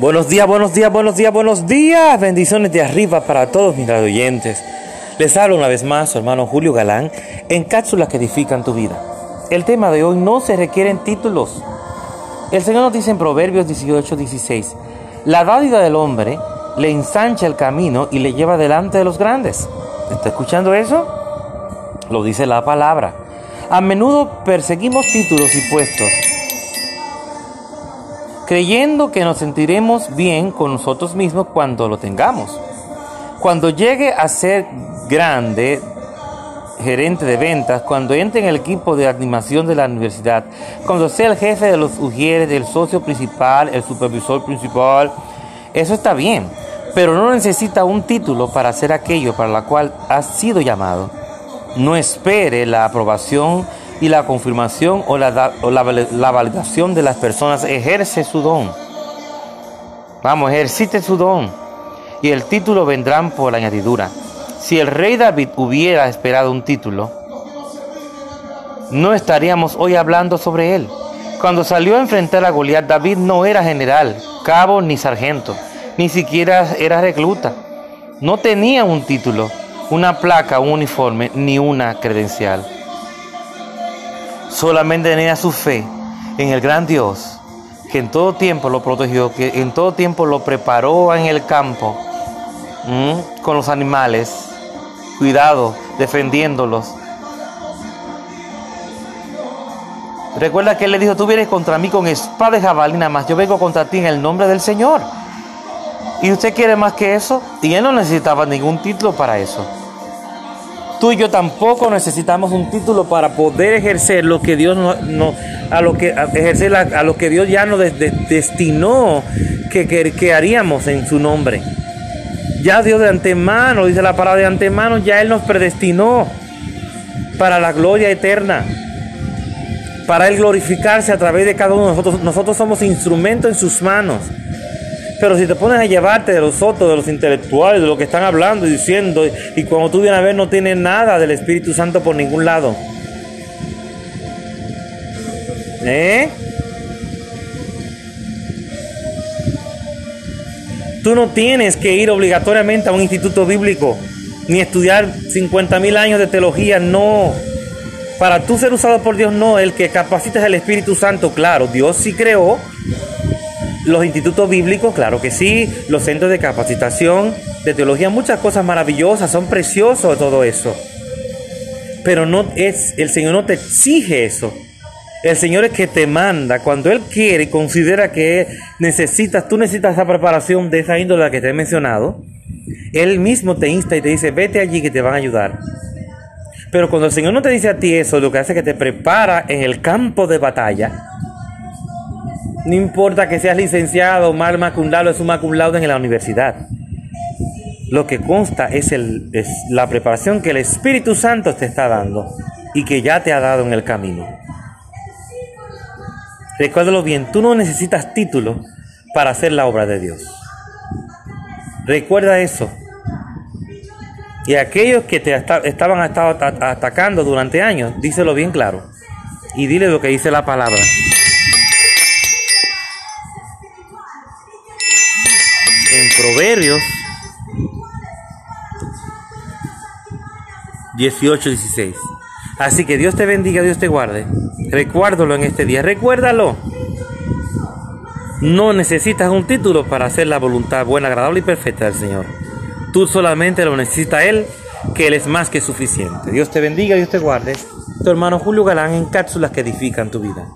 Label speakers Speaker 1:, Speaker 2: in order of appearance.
Speaker 1: Buenos días, buenos días, buenos días, buenos días. Bendiciones de arriba para todos mis oyentes. Les hablo una vez más su hermano Julio Galán en cápsulas que edifican tu vida. El tema de hoy no se requieren títulos. El Señor nos dice en Proverbios 18, 16, la dádiva del hombre le ensancha el camino y le lleva delante de los grandes. ¿Está escuchando eso? Lo dice la palabra. A menudo perseguimos títulos y puestos creyendo que nos sentiremos bien con nosotros mismos cuando lo tengamos. Cuando llegue a ser grande, gerente de ventas, cuando entre en el equipo de animación de la universidad, cuando sea el jefe de los ujieres, el socio principal, el supervisor principal, eso está bien, pero no necesita un título para hacer aquello para lo cual ha sido llamado. No espere la aprobación y la confirmación o la, la, validación de las personas ejerce su don. Vamos, ejercite su don. Y el título vendrán por la añadidura. Si el rey David hubiera esperado un título, no estaríamos hoy hablando sobre él. Cuando salió a enfrentar a Goliat, David no era general, cabo ni sargento, ni siquiera era recluta. No tenía un título, una placa, un uniforme, ni una credencial solamente tenía su fe en el gran Dios, que en todo tiempo lo protegió, que en todo tiempo lo preparó en el campo, con los animales, cuidado, defendiéndolos. Recuerda que él le dijo, tú vienes contra mí con espada de jabalina, más yo vengo contra ti en el nombre del Señor. ¿Y usted quiere más que eso? Y él no necesitaba ningún título para eso. Tú y yo tampoco necesitamos un título para poder ejercer lo que Dios no, a lo que ejercer a, que Dios ya nos destinó que, que, haríamos en su nombre. Ya Dios de antemano, dice la palabra de antemano, ya Él nos predestinó para la gloria eterna, para Él glorificarse a través de cada uno de nosotros. Nosotros somos instrumentos en sus manos. Pero si te pones a llevarte de los otros, de los intelectuales, de lo que están hablando y diciendo, y cuando tú vienes a ver no tienes nada del Espíritu Santo por ningún lado. ¿Eh? Tú no tienes que ir obligatoriamente a un instituto bíblico, ni estudiar 50 mil años de teología, no. Para tú ser usado por Dios, no. El que capacites el Espíritu Santo, claro, Dios sí creó los institutos bíblicos, claro que sí, los centros de capacitación, de teología, muchas cosas maravillosas, son preciosos todo eso. Pero no es, el Señor no te exige eso. El Señor es que te manda, cuando Él quiere y considera que necesitas, tú necesitas esa preparación de esa índole que te he mencionado, Él mismo te insta y te dice, vete allí que te van a ayudar. Pero cuando el Señor no te dice a ti eso, lo que hace es que te prepara en el campo de batalla no importa que seas licenciado, mal macundado, es un maculado en la universidad. Lo que consta es, el, es la preparación que el Espíritu Santo te está dando y que ya te ha dado en el camino. Recuérdalo bien, tú no necesitas título para hacer la obra de Dios. Recuerda eso. Y aquellos que te estaban atacando durante años, díselo bien claro. Y dile lo que dice la palabra. Proverbios 18, 16. Así que Dios te bendiga, Dios te guarde. Recuérdalo en este día, recuérdalo. No necesitas un título para hacer la voluntad buena, agradable y perfecta del Señor. Tú solamente lo necesita Él, que Él es más que suficiente. Dios te bendiga, Dios te guarde. Tu hermano Julio Galán en cápsulas que edifican tu vida.